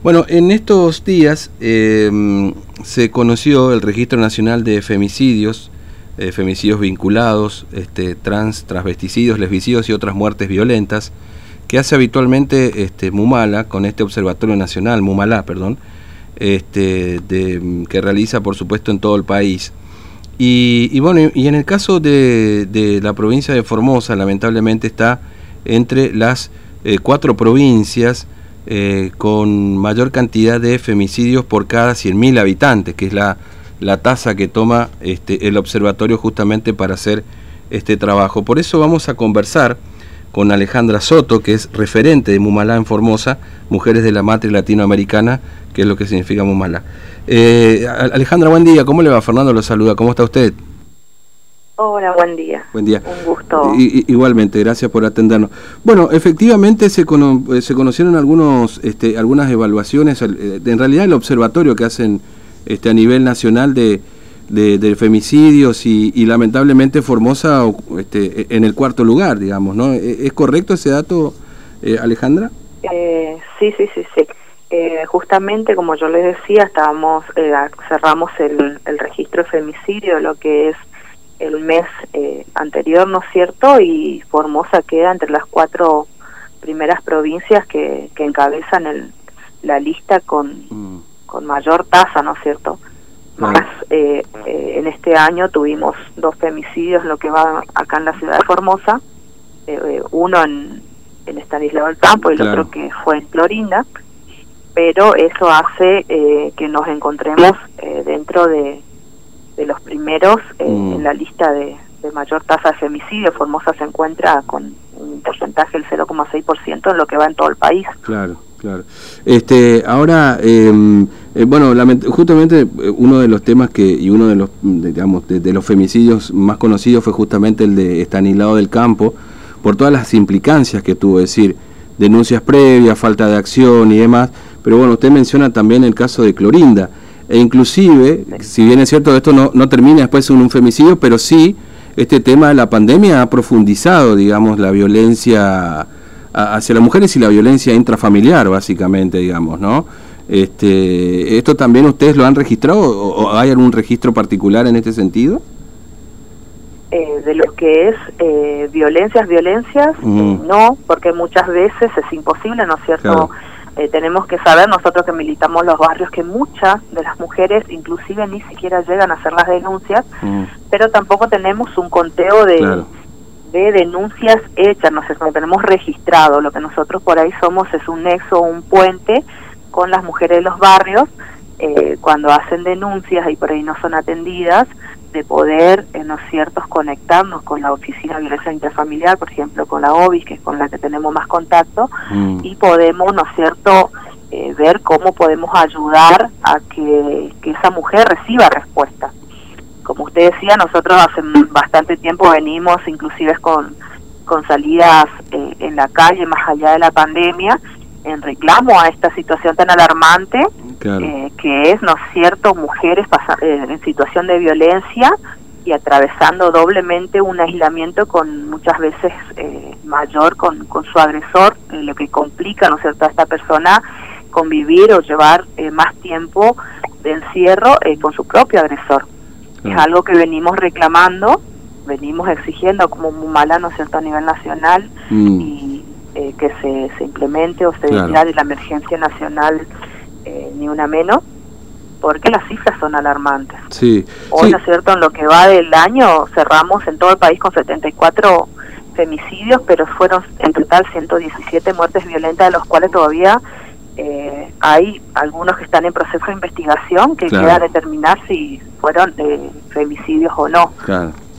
Bueno, en estos días eh, se conoció el Registro Nacional de Femicidios, eh, femicidios vinculados, este, trans, transvesticidios, lesbicidios y otras muertes violentas, que hace habitualmente este, Mumala, con este Observatorio Nacional, Mumalá, perdón, este, que realiza por supuesto en todo el país. Y, bueno, y en el caso de, la provincia de Formosa, lamentablemente está entre las eh, cuatro provincias eh, con mayor cantidad de femicidios por cada 100.000 habitantes, que es la, la tasa que toma este, el observatorio justamente para hacer este trabajo. Por eso vamos a conversar con Alejandra Soto, que es referente de Mumalá en Formosa, Mujeres de la Matriz Latinoamericana, que es lo que significa Mumalá. Eh, Alejandra, buen día. ¿Cómo le va? Fernando lo saluda. ¿Cómo está usted? Hola, buen día. Buen día. Un gusto. igualmente, gracias por atendernos. Bueno, efectivamente se, eh, se conocieron algunos, este, algunas evaluaciones, eh, en realidad el observatorio que hacen este, a nivel nacional de, de, femicidios y, lamentablemente Formosa este, en el cuarto lugar, digamos, ¿no? ¿E-, ¿Es correcto ese dato, Alejandra? sí, sí, sí, sí. Eh, justamente, como yo les decía, estábamos eh, cerramos el, el, registro de femicidio, lo que es el mes eh, anterior, ¿no es cierto? Y Formosa queda entre las cuatro primeras provincias que, que encabezan el, la lista con, mm. con mayor tasa, ¿no es cierto? Más eh, eh, en este año tuvimos dos femicidios, lo que va acá en la ciudad de Formosa, uno en, en Estanislao del Campo y el otro que fue en Florinda pero eso hace eh, que nos encontremos eh, dentro de, de, los primeros eh, mm. en la lista de, mayor tasa de femicidio. Formosa se encuentra con un porcentaje del 0,6% en lo que va en todo el país. Claro. Claro. Este, ahora, em, bueno, justamente uno de los temas que y uno de los, digamos, de, los femicidios más conocidos fue justamente el de Estanislao del Campo, por todas las implicancias que tuvo, es decir, denuncias previas, falta de acción y demás. Pero bueno, usted menciona también el caso de Clorinda. E inclusive, si bien es cierto que esto no, no termina después en un femicidio, pero sí, este tema de la pandemia ha profundizado, digamos, la violencia hacia las mujeres y la violencia intrafamiliar, básicamente, digamos, ¿no? Este, ¿Esto también ustedes lo han registrado o hay algún registro particular en este sentido? Eh, de lo que es eh, violencias, violencias, eh, no, porque muchas veces es imposible, ¿no es cierto? Tenemos que saber nosotros que militamos los barrios que muchas de las mujeres inclusive ni siquiera llegan a hacer las denuncias, mm. pero tampoco tenemos un conteo de, de denuncias hechas, no sé, no tenemos registrado, lo que nosotros por ahí somos es un nexo, un puente con las mujeres de los barrios, cuando hacen denuncias y por ahí no son atendidas, de poder, en ¿no ciertos, conectarnos con la Oficina de Violencia Interfamiliar, por ejemplo, con la OBIS, que es con la que tenemos más contacto, mm. y podemos, ¿no es cierto?, eh, ver cómo podemos ayudar a que, esa mujer reciba respuesta. Como usted decía, nosotros hace bastante tiempo venimos inclusive con, con salidas eh, en la calle, más allá de la pandemia, en reclamo a esta situación tan alarmante eh, que es, ¿no es cierto?, mujeres eh, en situación de violencia y atravesando doblemente un aislamiento con muchas veces eh, mayor con, con su agresor, lo que complica, ¿no es cierto?, a esta persona convivir o llevar más tiempo de encierro con su propio agresor. Es algo que venimos reclamando, venimos exigiendo como muy mala, ¿no es cierto?, a nivel nacional mm. y que se, se implemente o se declare la emergencia nacional eh, ni una menos, porque las cifras son alarmantes. Sí. Hoy, ¿no es cierto?, en lo que va del año cerramos en todo el país con 74 femicidios, pero fueron en total 117 muertes violentas, de los cuales todavía eh, hay algunos que están en proceso de investigación que queda determinar si fueron eh, femicidios o no.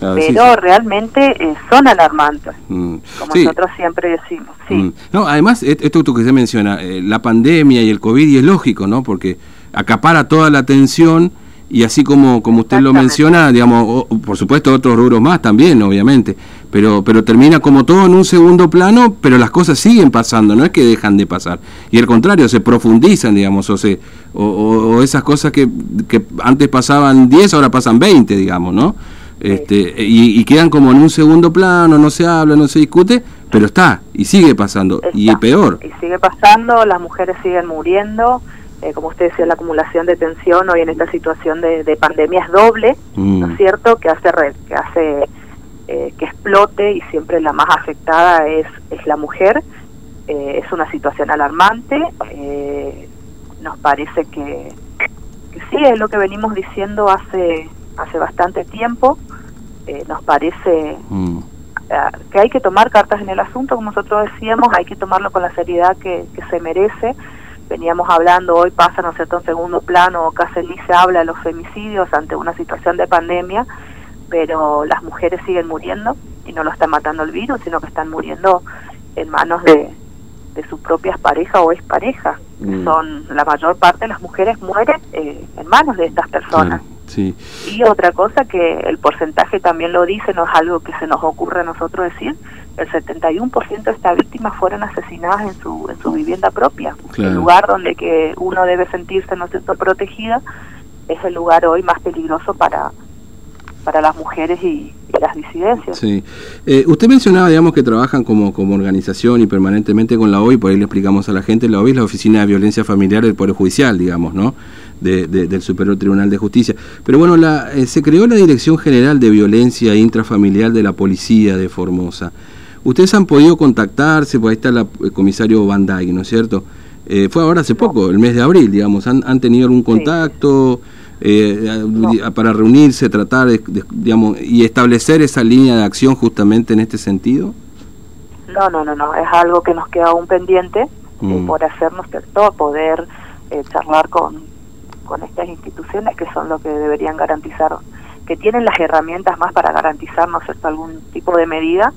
Pero realmente son alarmantes, mm. como nosotros siempre decimos. Sí. Mm. No, además, e-, esto que usted menciona, la pandemia y el COVID, y es lógico, ¿no? Porque acapara toda la atención y así como, como usted lo menciona, digamos, por supuesto otros rubros más también, obviamente, pero, pero termina como todo en un segundo plano, pero las cosas siguen pasando, no es que dejan de pasar. Y al contrario, se profundizan, digamos, o, se, o, esas cosas que, que antes pasaban 10, ahora pasan 20, digamos, ¿no? Este, y, y, quedan como en un segundo plano, no se habla, no se discute, pero está y sigue pasando y peor. Y sigue pasando, las mujeres siguen muriendo. Eh, como usted decía, la acumulación de tensión hoy en esta situación de, pandemia es doble, ¿no es mm. cierto? Que hace, que hace eh, que explote y siempre la más afectada es, es la mujer. Eh, es una situación alarmante. nos parece que, que sí, es lo que venimos diciendo hace, hace bastante tiempo. Nos parece mm. que hay que tomar cartas en el asunto, como nosotros decíamos, hay que tomarlo con la seriedad que, que se merece veníamos hablando, hoy pasa, ¿no es cierto?, en segundo plano, Caselí se habla de los femicidios ante una situación de pandemia, pero las mujeres siguen muriendo y no lo está matando el virus, sino que están muriendo en manos de, de sus propias parejas o exparejas. Mm. Son la mayor parte de las mujeres mueren eh, en manos de estas personas. Sí. Y otra cosa que el porcentaje también lo dice, no es algo que se nos ocurre a nosotros decir, el 71% de estas víctimas fueron asesinadas en su, en su vivienda propia. El lugar donde que uno debe sentirse no cierto protegida es el lugar hoy más peligroso para, para las mujeres y, las disidencias. Sí. Eh, usted mencionaba, digamos, que trabajan como, como organización y permanentemente con la OI, por ahí le explicamos a la gente, la OI es la Oficina de Violencia Familiar del Poder Judicial, digamos, ¿no? De, del Superior Tribunal de Justicia. Pero bueno, la, eh, se creó la Dirección General de Violencia Intrafamiliar de la Policía de Formosa. Ustedes han podido contactarse, pues ahí está el comisario Dyke, ¿no es cierto? Eh, fue ahora hace poco, el mes de abril, digamos. ¿Han, han tenido algún contacto eh, para reunirse, tratar, digamos, y establecer esa línea de acción justamente en este sentido? No, no, no, no. Es algo que nos queda aún pendiente eh, mm. por hacernos todo, poder charlar con, con estas instituciones que son lo que deberían garantizar, que tienen las herramientas más para garantizarnos algún tipo de medida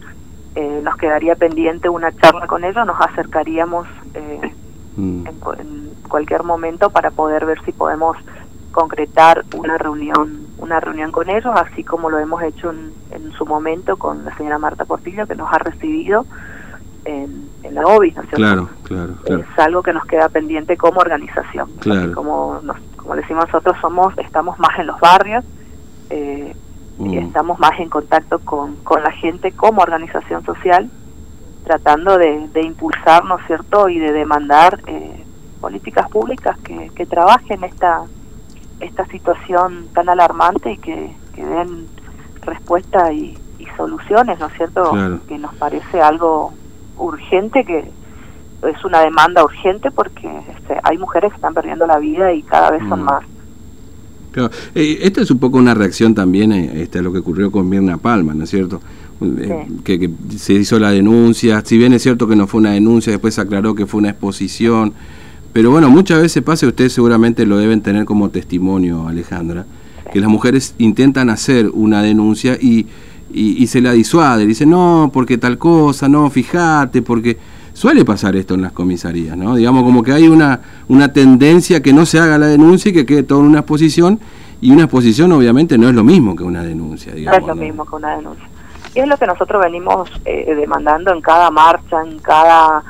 eh, nos quedaría pendiente una charla con ellos, nos acercaríamos eh, mm. en, cualquier momento para poder ver si podemos concretar una reunión una reunión con ellos, así como lo hemos hecho en, su momento con la señora Marta Portillo, que nos ha recibido en, la OBI, ¿no Claro, claro, Es algo que nos queda pendiente como organización. Como, nos, como decimos nosotros, somos estamos más en los barrios, eh, y mm. estamos más en contacto con, con la gente como organización social, tratando de, de impulsar, ¿no es cierto?, y de demandar eh, políticas públicas que, que trabajen esta, esta situación tan alarmante y que, que den respuesta y, soluciones, ¿no es cierto?, que nos parece algo urgente, que es una demanda urgente porque este, hay mujeres que están perdiendo la vida y cada vez son mm. más. Claro. Eh, esta es un poco una reacción también eh, este, a lo que ocurrió con Mirna Palma, ¿no es cierto? Eh, que, se hizo la denuncia, si bien es cierto que no fue una denuncia, después se aclaró que fue una exposición, pero bueno, muchas veces pasa, ustedes seguramente lo deben tener como testimonio, Alejandra, que las mujeres intentan hacer una denuncia y, y, y se la disuade, dicen, no, porque tal cosa, no, fíjate, porque Suele pasar esto en las comisarías, ¿no? Digamos como que hay una, una tendencia que no se haga la denuncia y que quede todo en una exposición, y una exposición obviamente no es lo mismo que una denuncia, digamos. No es lo mismo que una denuncia. Y es lo que nosotros venimos eh, demandando en cada marcha, en cada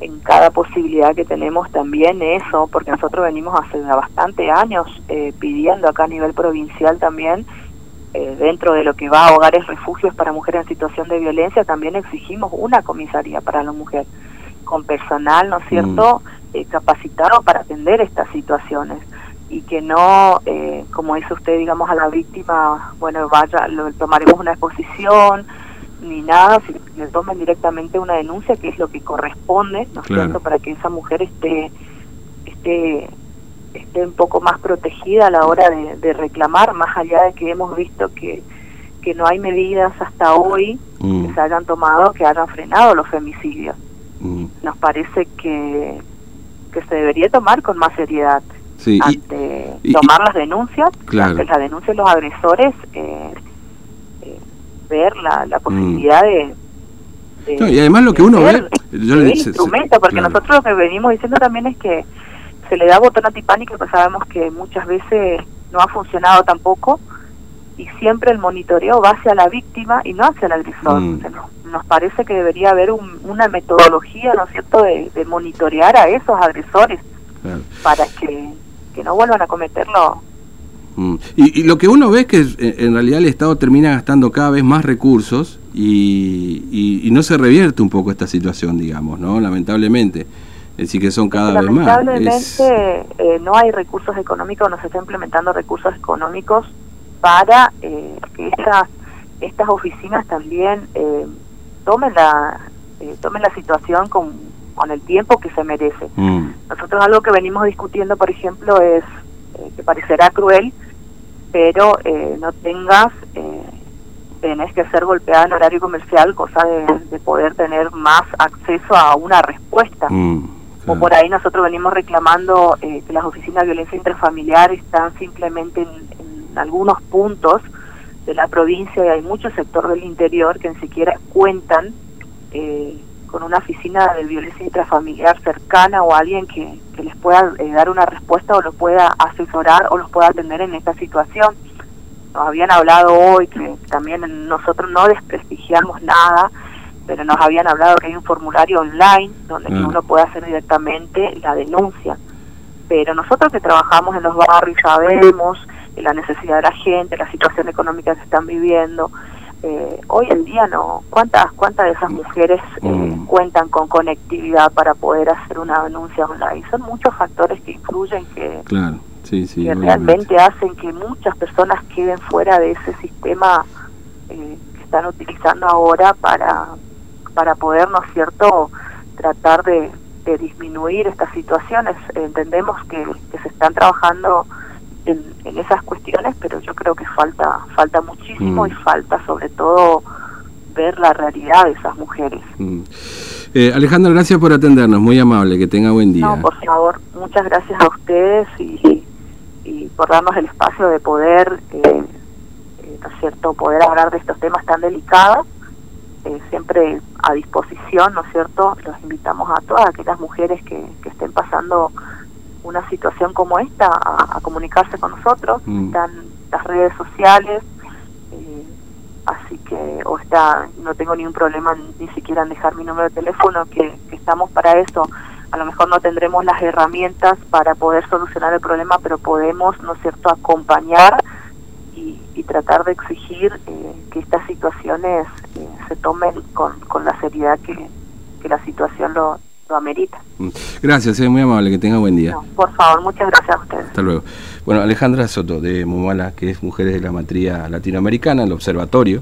en cada posibilidad que tenemos también eso, porque nosotros venimos hace bastante años eh, pidiendo acá a nivel provincial también eh, dentro de lo que va a hogares refugios para mujeres en situación de violencia, también exigimos una comisaría para la mujer, con personal, ¿no es cierto?, mm. eh, capacitado para atender estas situaciones y que no, eh, como dice usted, digamos, a la víctima, bueno, vaya, lo, tomaremos una exposición, ni nada, si le tomen directamente una denuncia, que es lo que corresponde, ¿no es cierto?, para que esa mujer esté, esté esté un poco más protegida a la hora de, reclamar, más allá de que hemos visto que, que no hay medidas hasta hoy que mm. se hayan tomado que hayan frenado los femicidios. Mm. Nos parece que, que se debería tomar con más seriedad. ante tomar las denuncias, ante la denuncia de los agresores, eh, eh, ver la, la mm. posibilidad de, y además lo que uno ve... instrumento, porque nosotros lo que venimos diciendo también es que se le da botón antipánico, pues sabemos que muchas veces no ha funcionado tampoco y siempre el monitoreo va hacia la víctima y no hacia el agresor. Mm. nos, parece que debería haber una metodología, ¿no es cierto?, de, monitorear a esos agresores para que, que, no vuelvan a cometerlo Mm. Y, lo que uno ve es que eh, en realidad el Estado termina gastando cada vez más recursos y, no se revierte un poco esta situación, digamos, ¿no? Lamentablemente. Es decir, que son cada vez más. Lamentablemente eh, no hay recursos económicos, no se está implementando recursos económicos para eh, que estas, estas oficinas también tomen, la, tomen la situación con, con el tiempo que se merece. Mm. Nosotros algo que venimos discutiendo, por ejemplo, es que parecerá cruel, pero eh, no tengas, eh, tenés que ser golpeada en horario comercial, cosa de, poder tener más acceso a una respuesta. Mm, o por ahí nosotros venimos reclamando eh, que las oficinas de violencia intrafamiliar están simplemente en, en algunos puntos de la provincia y hay muchos sectores del interior que ni siquiera cuentan eh, con una oficina de violencia intrafamiliar cercana o alguien que, les pueda eh, dar una respuesta o los pueda asesorar o los pueda atender en esta situación. Nos habían hablado hoy que también nosotros no desprestigiamos nada, pero nos habían hablado que hay un formulario online donde mm. uno puede hacer directamente la denuncia. Pero nosotros que trabajamos en los barrios sabemos la necesidad de la gente, la situación económica que están viviendo, eh, hoy en día no cuántas cuántas de esas mujeres eh, mm. cuentan con conectividad para poder hacer una denuncia online son muchos factores que influyen que, realmente hacen que muchas personas queden fuera de ese sistema eh, que están utilizando ahora para para poder no es cierto tratar de, de disminuir estas situaciones. Entendemos que, que se están trabajando en, esas cuestiones, pero yo creo que falta falta muchísimo y mm. falta sobre todo ver la realidad de esas mujeres. Mm. Eh, Alejandra, gracias por atendernos, muy amable, que tenga buen día. No, por favor, muchas gracias a ustedes y, y por darnos el espacio de poder, eh, eh, ¿no es cierto?, poder hablar de estos temas tan delicados. Eh, siempre a disposición, ¿no es cierto? Los invitamos a todas aquellas mujeres que, que estén pasando una situación como esta a, comunicarse con nosotros, mm. están las redes sociales, eh, así que, o está, no tengo ningún problema ni siquiera en dejar mi número de teléfono, que, estamos para eso. A lo mejor no tendremos las herramientas para poder solucionar el problema, pero podemos, ¿no es cierto?, acompañar y, tratar de exigir eh, que estas situaciones eh, se tomen con, con la seriedad que, que la situación lo, amerita. Mm. Gracias, es muy amable, que tenga buen día. por favor, muchas gracias a ustedes. Hasta luego. Bueno, Alejandra Soto de Mumala, que es Mujeres de la Matría Latinoamericana, el observatorio.